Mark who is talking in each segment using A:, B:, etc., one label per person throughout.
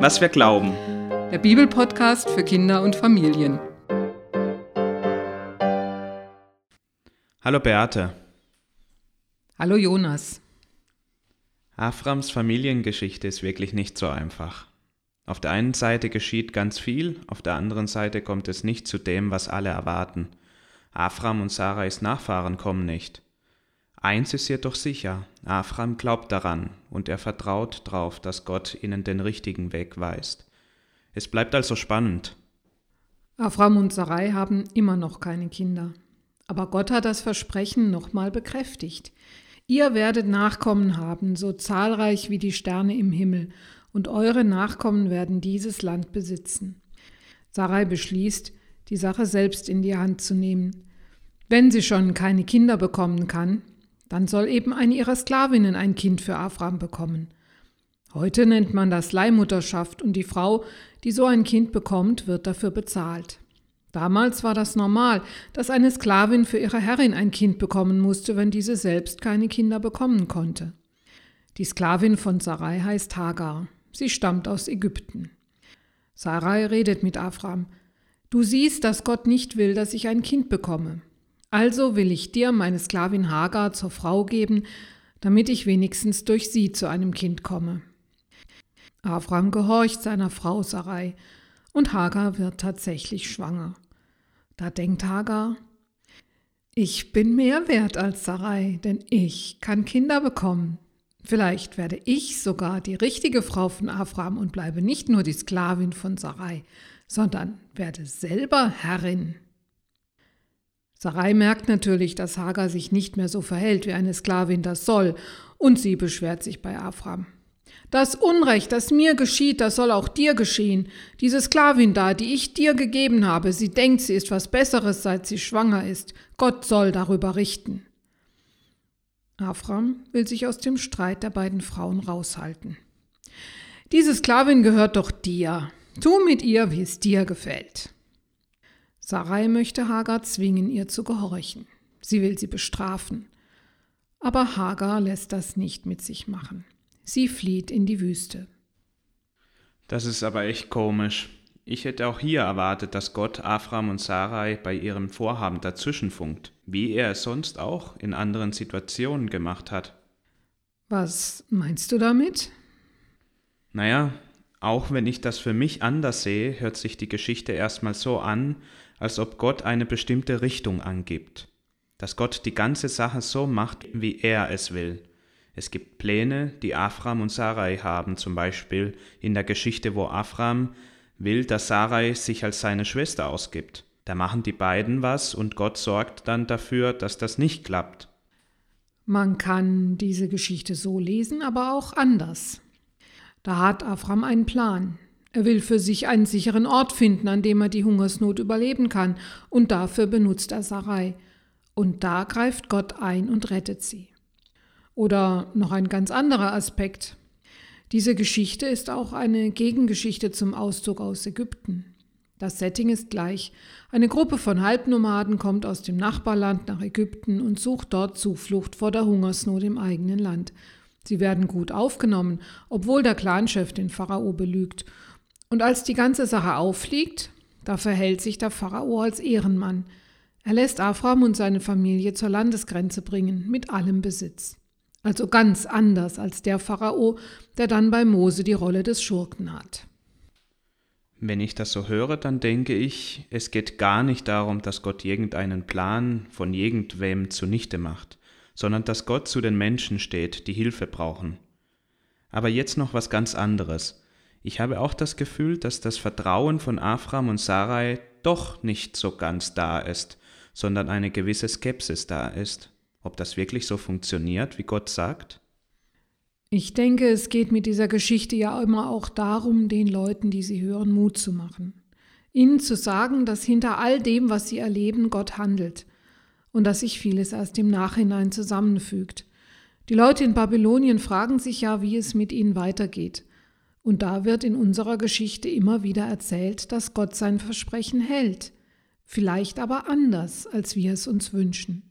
A: was wir glauben.
B: Der Bibelpodcast für Kinder und Familien.
A: Hallo Beate.
B: Hallo Jonas.
A: Aframs Familiengeschichte ist wirklich nicht so einfach. Auf der einen Seite geschieht ganz viel, auf der anderen Seite kommt es nicht zu dem, was alle erwarten. Afram und Sarais Nachfahren kommen nicht. Eins ist jedoch sicher, Afram glaubt daran und er vertraut darauf, dass Gott ihnen den richtigen Weg weist. Es bleibt also spannend.
B: Afram und Sarai haben immer noch keine Kinder. Aber Gott hat das Versprechen nochmal bekräftigt. Ihr werdet Nachkommen haben, so zahlreich wie die Sterne im Himmel, und eure Nachkommen werden dieses Land besitzen. Sarai beschließt, die Sache selbst in die Hand zu nehmen. Wenn sie schon keine Kinder bekommen kann, dann soll eben eine ihrer Sklavinnen ein Kind für Afram bekommen. Heute nennt man das Leihmutterschaft und die Frau, die so ein Kind bekommt, wird dafür bezahlt. Damals war das normal, dass eine Sklavin für ihre Herrin ein Kind bekommen musste, wenn diese selbst keine Kinder bekommen konnte. Die Sklavin von Sarai heißt Hagar. Sie stammt aus Ägypten. Sarai redet mit Afram. Du siehst, dass Gott nicht will, dass ich ein Kind bekomme. Also will ich dir meine Sklavin Hagar zur Frau geben, damit ich wenigstens durch sie zu einem Kind komme. Avram gehorcht seiner Frau Sarai und Hagar wird tatsächlich schwanger. Da denkt Hagar, ich bin mehr wert als Sarai, denn ich kann Kinder bekommen. Vielleicht werde ich sogar die richtige Frau von Avram und bleibe nicht nur die Sklavin von Sarai, sondern werde selber Herrin. Sarai merkt natürlich, dass Hagar sich nicht mehr so verhält, wie eine Sklavin das soll, und sie beschwert sich bei Afram. Das Unrecht, das mir geschieht, das soll auch dir geschehen. Diese Sklavin da, die ich dir gegeben habe, sie denkt, sie ist was Besseres, seit sie schwanger ist. Gott soll darüber richten. Afram will sich aus dem Streit der beiden Frauen raushalten. Diese Sklavin gehört doch dir. Tu mit ihr, wie es dir gefällt. Sarai möchte Hagar zwingen, ihr zu gehorchen. Sie will sie bestrafen. Aber Hagar lässt das nicht mit sich machen. Sie flieht in die Wüste.
A: Das ist aber echt komisch. Ich hätte auch hier erwartet, dass Gott Afram und Sarai bei ihrem Vorhaben dazwischenfunkt, wie er es sonst auch in anderen Situationen gemacht hat.
B: Was meinst du damit?
A: Naja, auch wenn ich das für mich anders sehe, hört sich die Geschichte erstmal so an, als ob Gott eine bestimmte Richtung angibt, dass Gott die ganze Sache so macht, wie er es will. Es gibt Pläne, die Afram und Sarai haben, zum Beispiel in der Geschichte, wo Afram will, dass Sarai sich als seine Schwester ausgibt. Da machen die beiden was und Gott sorgt dann dafür, dass das nicht klappt.
B: Man kann diese Geschichte so lesen, aber auch anders. Da hat Afram einen Plan. Er will für sich einen sicheren Ort finden, an dem er die Hungersnot überleben kann, und dafür benutzt er Sarai. Und da greift Gott ein und rettet sie. Oder noch ein ganz anderer Aspekt. Diese Geschichte ist auch eine Gegengeschichte zum Auszug aus Ägypten. Das Setting ist gleich. Eine Gruppe von Halbnomaden kommt aus dem Nachbarland nach Ägypten und sucht dort Zuflucht vor der Hungersnot im eigenen Land. Sie werden gut aufgenommen, obwohl der Clanchef den Pharao belügt und als die ganze Sache auffliegt, da verhält sich der Pharao als Ehrenmann. Er lässt Afram und seine Familie zur Landesgrenze bringen, mit allem Besitz. Also ganz anders als der Pharao, der dann bei Mose die Rolle des Schurken hat.
A: Wenn ich das so höre, dann denke ich, es geht gar nicht darum, dass Gott irgendeinen Plan von irgendwem zunichte macht, sondern dass Gott zu den Menschen steht, die Hilfe brauchen. Aber jetzt noch was ganz anderes. Ich habe auch das Gefühl, dass das Vertrauen von Afram und Sarai doch nicht so ganz da ist, sondern eine gewisse Skepsis da ist. Ob das wirklich so funktioniert, wie Gott sagt?
B: Ich denke, es geht mit dieser Geschichte ja immer auch darum, den Leuten, die sie hören, Mut zu machen. Ihnen zu sagen, dass hinter all dem, was sie erleben, Gott handelt und dass sich vieles erst im Nachhinein zusammenfügt. Die Leute in Babylonien fragen sich ja, wie es mit ihnen weitergeht. Und da wird in unserer Geschichte immer wieder erzählt, dass Gott sein Versprechen hält, vielleicht aber anders, als wir es uns wünschen.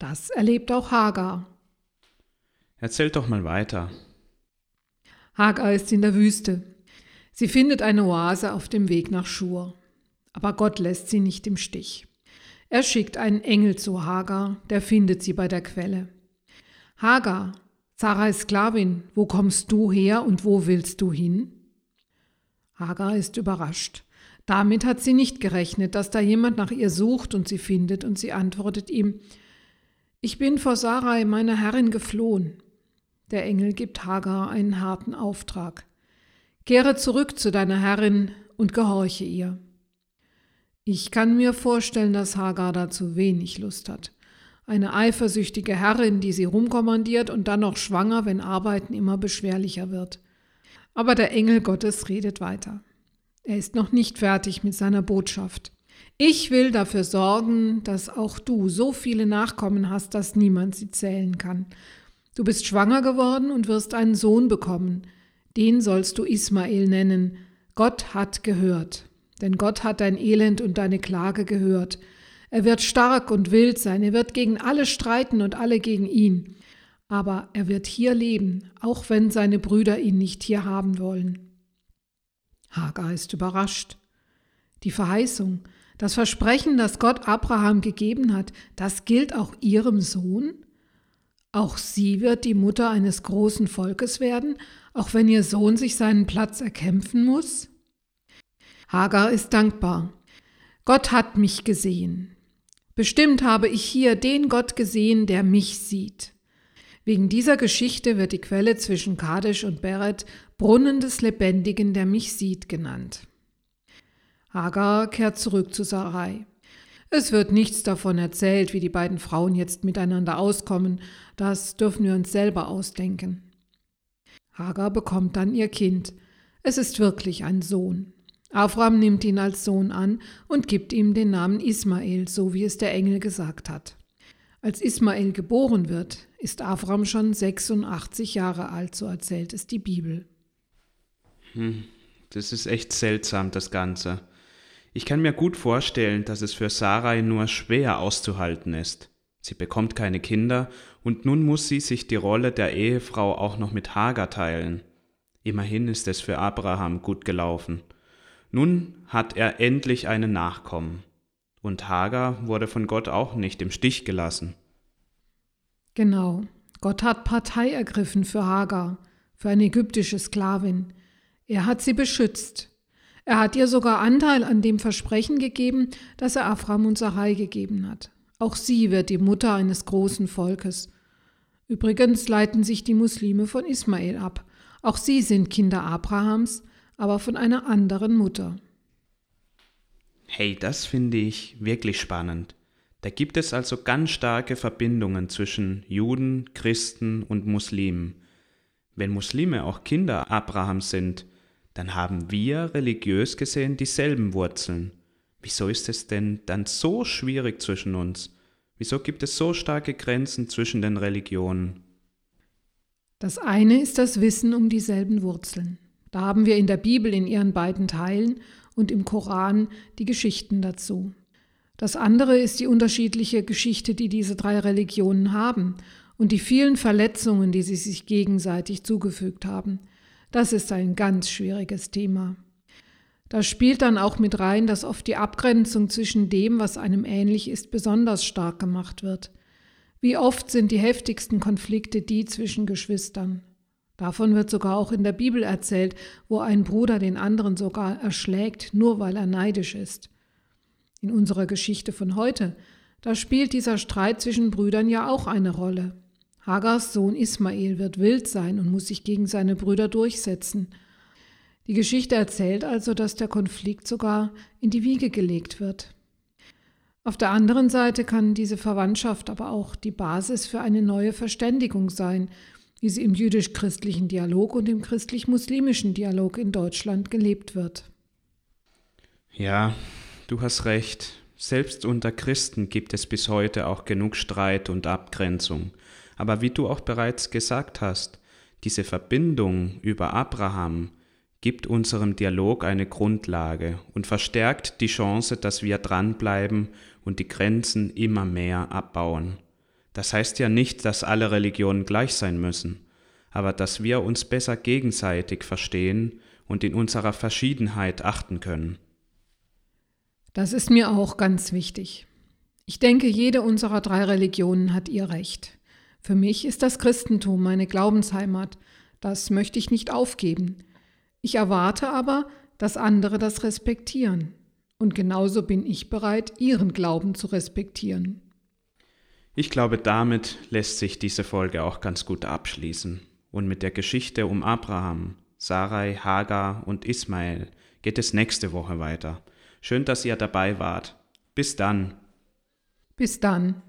B: Das erlebt auch Hagar.
A: Erzähl doch mal weiter.
B: Hagar ist in der Wüste. Sie findet eine Oase auf dem Weg nach Schur. Aber Gott lässt sie nicht im Stich. Er schickt einen Engel zu Hagar, der findet sie bei der Quelle. Hagar, Sarais Sklavin, wo kommst du her und wo willst du hin? Hagar ist überrascht. Damit hat sie nicht gerechnet, dass da jemand nach ihr sucht und sie findet, und sie antwortet ihm, Ich bin vor Sarai, meiner Herrin, geflohen. Der Engel gibt Hagar einen harten Auftrag. Kehre zurück zu deiner Herrin und gehorche ihr. Ich kann mir vorstellen, dass Hagar dazu wenig Lust hat. Eine eifersüchtige Herrin, die sie rumkommandiert und dann noch schwanger, wenn Arbeiten immer beschwerlicher wird. Aber der Engel Gottes redet weiter. Er ist noch nicht fertig mit seiner Botschaft. Ich will dafür sorgen, dass auch du so viele Nachkommen hast, dass niemand sie zählen kann. Du bist schwanger geworden und wirst einen Sohn bekommen. Den sollst du Ismael nennen. Gott hat gehört denn Gott hat dein Elend und deine Klage gehört. Er wird stark und wild sein, er wird gegen alle streiten und alle gegen ihn. Aber er wird hier leben, auch wenn seine Brüder ihn nicht hier haben wollen. Hagar ist überrascht. Die Verheißung, das Versprechen, das Gott Abraham gegeben hat, das gilt auch ihrem Sohn? Auch sie wird die Mutter eines großen Volkes werden, auch wenn ihr Sohn sich seinen Platz erkämpfen muss? Hagar ist dankbar. Gott hat mich gesehen. Bestimmt habe ich hier den Gott gesehen, der mich sieht. Wegen dieser Geschichte wird die Quelle zwischen Kadesh und Beret Brunnen des Lebendigen, der mich sieht, genannt. Hagar kehrt zurück zu Sarai. Es wird nichts davon erzählt, wie die beiden Frauen jetzt miteinander auskommen, das dürfen wir uns selber ausdenken. Hagar bekommt dann ihr Kind. Es ist wirklich ein Sohn. Abraham nimmt ihn als Sohn an und gibt ihm den Namen Ismael, so wie es der Engel gesagt hat. Als Ismael geboren wird, ist Abraham schon 86 Jahre alt, so erzählt es die Bibel.
A: Hm, das ist echt seltsam, das Ganze. Ich kann mir gut vorstellen, dass es für Sarai nur schwer auszuhalten ist. Sie bekommt keine Kinder und nun muss sie sich die Rolle der Ehefrau auch noch mit Hagar teilen. Immerhin ist es für Abraham gut gelaufen. Nun hat er endlich einen Nachkommen. Und Hagar wurde von Gott auch nicht im Stich gelassen.
B: Genau. Gott hat Partei ergriffen für Hagar, für eine ägyptische Sklavin. Er hat sie beschützt. Er hat ihr sogar Anteil an dem Versprechen gegeben, das er Abraham und Sarai gegeben hat. Auch sie wird die Mutter eines großen Volkes. Übrigens leiten sich die Muslime von Ismael ab. Auch sie sind Kinder Abrahams, aber von einer anderen Mutter.
A: Hey, das finde ich wirklich spannend. Da gibt es also ganz starke Verbindungen zwischen Juden, Christen und Muslimen. Wenn Muslime auch Kinder Abrahams sind, dann haben wir religiös gesehen dieselben Wurzeln. Wieso ist es denn dann so schwierig zwischen uns? Wieso gibt es so starke Grenzen zwischen den Religionen?
B: Das eine ist das Wissen um dieselben Wurzeln. Da haben wir in der Bibel in ihren beiden Teilen und im Koran die Geschichten dazu. Das andere ist die unterschiedliche Geschichte, die diese drei Religionen haben und die vielen Verletzungen, die sie sich gegenseitig zugefügt haben. Das ist ein ganz schwieriges Thema. Da spielt dann auch mit rein, dass oft die Abgrenzung zwischen dem, was einem ähnlich ist, besonders stark gemacht wird. Wie oft sind die heftigsten Konflikte die zwischen Geschwistern? Davon wird sogar auch in der Bibel erzählt, wo ein Bruder den anderen sogar erschlägt, nur weil er neidisch ist. In unserer Geschichte von heute, da spielt dieser Streit zwischen Brüdern ja auch eine Rolle. Hagars Sohn Ismael wird wild sein und muss sich gegen seine Brüder durchsetzen. Die Geschichte erzählt also, dass der Konflikt sogar in die Wiege gelegt wird. Auf der anderen Seite kann diese Verwandtschaft aber auch die Basis für eine neue Verständigung sein, wie sie im jüdisch-christlichen Dialog und im christlich-muslimischen Dialog in Deutschland gelebt wird.
A: Ja, du hast recht. Selbst unter Christen gibt es bis heute auch genug Streit und Abgrenzung. Aber wie du auch bereits gesagt hast, diese Verbindung über Abraham gibt unserem Dialog eine Grundlage und verstärkt die Chance, dass wir dranbleiben und die Grenzen immer mehr abbauen. Das heißt ja nicht, dass alle Religionen gleich sein müssen, aber dass wir uns besser gegenseitig verstehen und in unserer Verschiedenheit achten können.
B: Das ist mir auch ganz wichtig. Ich denke, jede unserer drei Religionen hat ihr Recht. Für mich ist das Christentum meine Glaubensheimat. Das möchte ich nicht aufgeben. Ich erwarte aber, dass andere das respektieren. Und genauso bin ich bereit, ihren Glauben zu respektieren.
A: Ich glaube, damit lässt sich diese Folge auch ganz gut abschließen. Und mit der Geschichte um Abraham, Sarai, Hagar und Ismael geht es nächste Woche weiter. Schön, dass ihr dabei wart. Bis dann.
B: Bis dann.